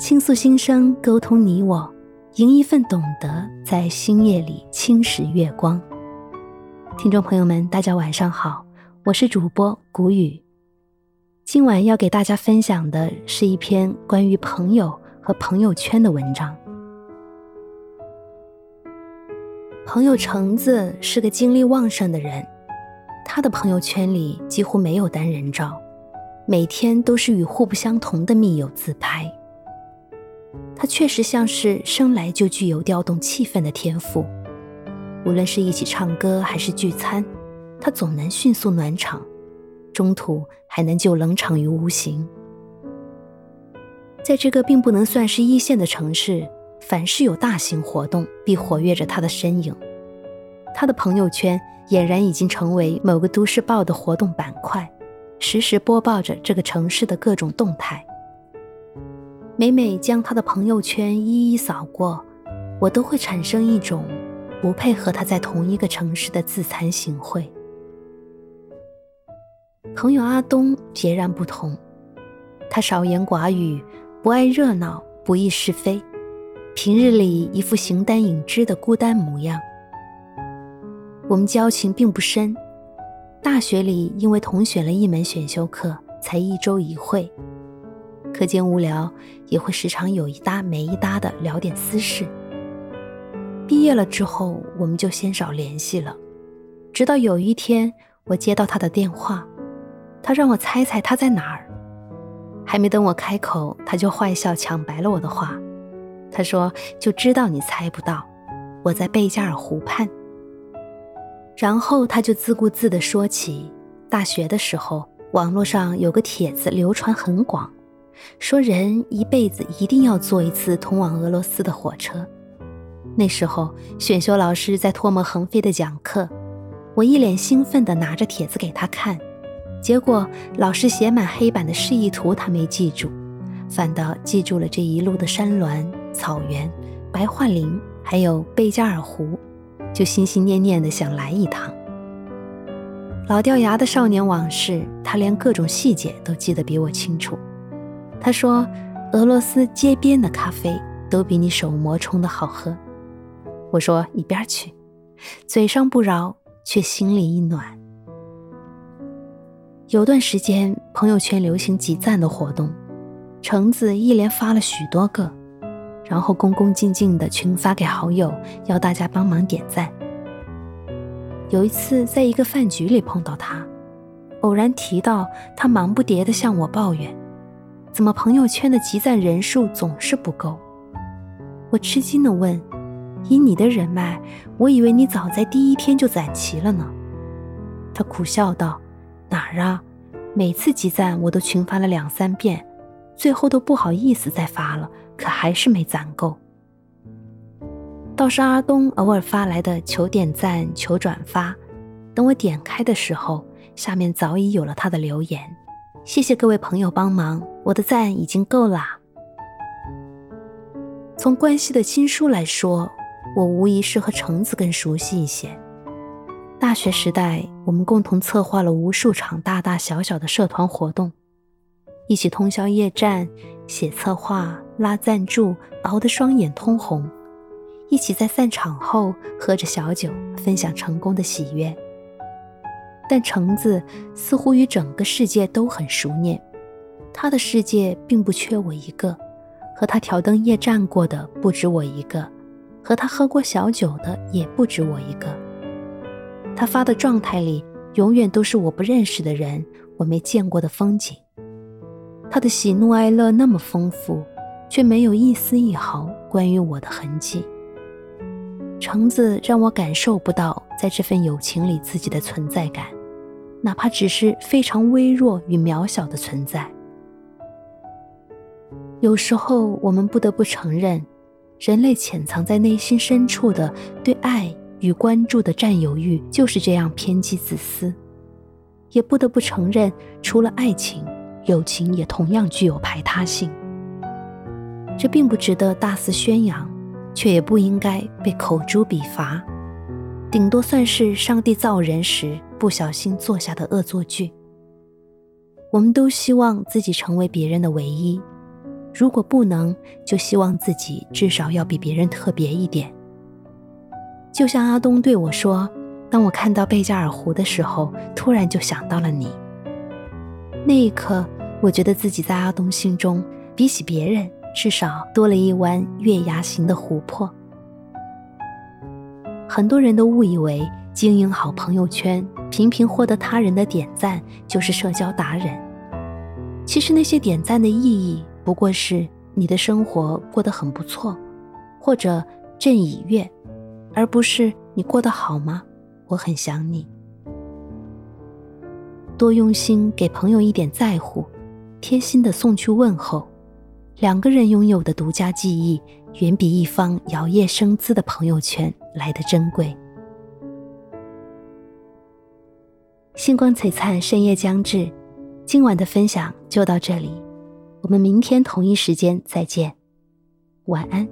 倾诉心声，沟通你我，迎一份懂得，在星夜里侵蚀月光。听众朋友们，大家晚上好，我是主播谷雨。今晚要给大家分享的是一篇关于朋友和朋友圈的文章。朋友橙子是个精力旺盛的人，他的朋友圈里几乎没有单人照，每天都是与互不相同的密友自拍。他确实像是生来就具有调动气氛的天赋，无论是一起唱歌还是聚餐，他总能迅速暖场，中途还能救冷场于无形。在这个并不能算是一线的城市，凡是有大型活动，必活跃着他的身影。他的朋友圈俨然已经成为某个都市报的活动板块，实时播报着这个城市的各种动态。每每将他的朋友圈一一扫过，我都会产生一种不配和他在同一个城市的自惭形秽。朋友阿东截然不同，他少言寡语，不爱热闹，不议是非，平日里一副形单影只的孤单模样。我们交情并不深，大学里因为同选了一门选修课，才一周一会。课间无聊，也会时常有一搭没一搭的聊点私事。毕业了之后，我们就鲜少联系了。直到有一天，我接到他的电话，他让我猜猜他在哪儿。还没等我开口，他就坏笑抢白了我的话。他说：“就知道你猜不到，我在贝加尔湖畔。”然后他就自顾自地说起，大学的时候，网络上有个帖子流传很广。说人一辈子一定要坐一次通往俄罗斯的火车。那时候选修老师在唾沫横飞的讲课，我一脸兴奋地拿着帖子给他看，结果老师写满黑板的示意图他没记住，反倒记住了这一路的山峦、草原、白桦林，还有贝加尔湖，就心心念念地想来一趟。老掉牙的少年往事，他连各种细节都记得比我清楚。他说：“俄罗斯街边的咖啡都比你手磨冲的好喝。”我说：“一边去！”嘴上不饶，却心里一暖。有段时间，朋友圈流行集赞的活动，橙子一连发了许多个，然后恭恭敬敬的群发给好友，要大家帮忙点赞。有一次，在一个饭局里碰到他，偶然提到他，忙不迭的向我抱怨。怎么朋友圈的集赞人数总是不够？我吃惊地问：“以你的人脉，我以为你早在第一天就攒齐了呢。”他苦笑道：“哪儿啊？每次集赞我都群发了两三遍，最后都不好意思再发了，可还是没攒够。”倒是阿东偶尔发来的求点赞、求转发，等我点开的时候，下面早已有了他的留言。谢谢各位朋友帮忙，我的赞已经够啦。从关系的亲疏来说，我无疑是和橙子更熟悉一些。大学时代，我们共同策划了无数场大大小小的社团活动，一起通宵夜战、写策划、拉赞助，熬得双眼通红；一起在散场后喝着小酒，分享成功的喜悦。但橙子似乎与整个世界都很熟念，他的世界并不缺我一个，和他挑灯夜战过的不止我一个，和他喝过小酒的也不止我一个。他发的状态里永远都是我不认识的人，我没见过的风景。他的喜怒哀乐那么丰富，却没有一丝一毫关于我的痕迹。橙子让我感受不到在这份友情里自己的存在感。哪怕只是非常微弱与渺小的存在，有时候我们不得不承认，人类潜藏在内心深处的对爱与关注的占有欲就是这样偏激自私。也不得不承认，除了爱情，友情也同样具有排他性。这并不值得大肆宣扬，却也不应该被口诛笔伐。顶多算是上帝造人时不小心做下的恶作剧。我们都希望自己成为别人的唯一，如果不能，就希望自己至少要比别人特别一点。就像阿东对我说：“当我看到贝加尔湖的时候，突然就想到了你。”那一刻，我觉得自己在阿东心中，比起别人，至少多了一弯月牙形的湖泊。很多人都误以为经营好朋友圈，频频获得他人的点赞，就是社交达人。其实那些点赞的意义，不过是你的生活过得很不错，或者朕已阅，而不是你过得好吗？我很想你。多用心给朋友一点在乎，贴心的送去问候，两个人拥有的独家记忆，远比一方摇曳生姿的朋友圈来的珍贵。星光璀璨，深夜将至。今晚的分享就到这里，我们明天同一时间再见，晚安。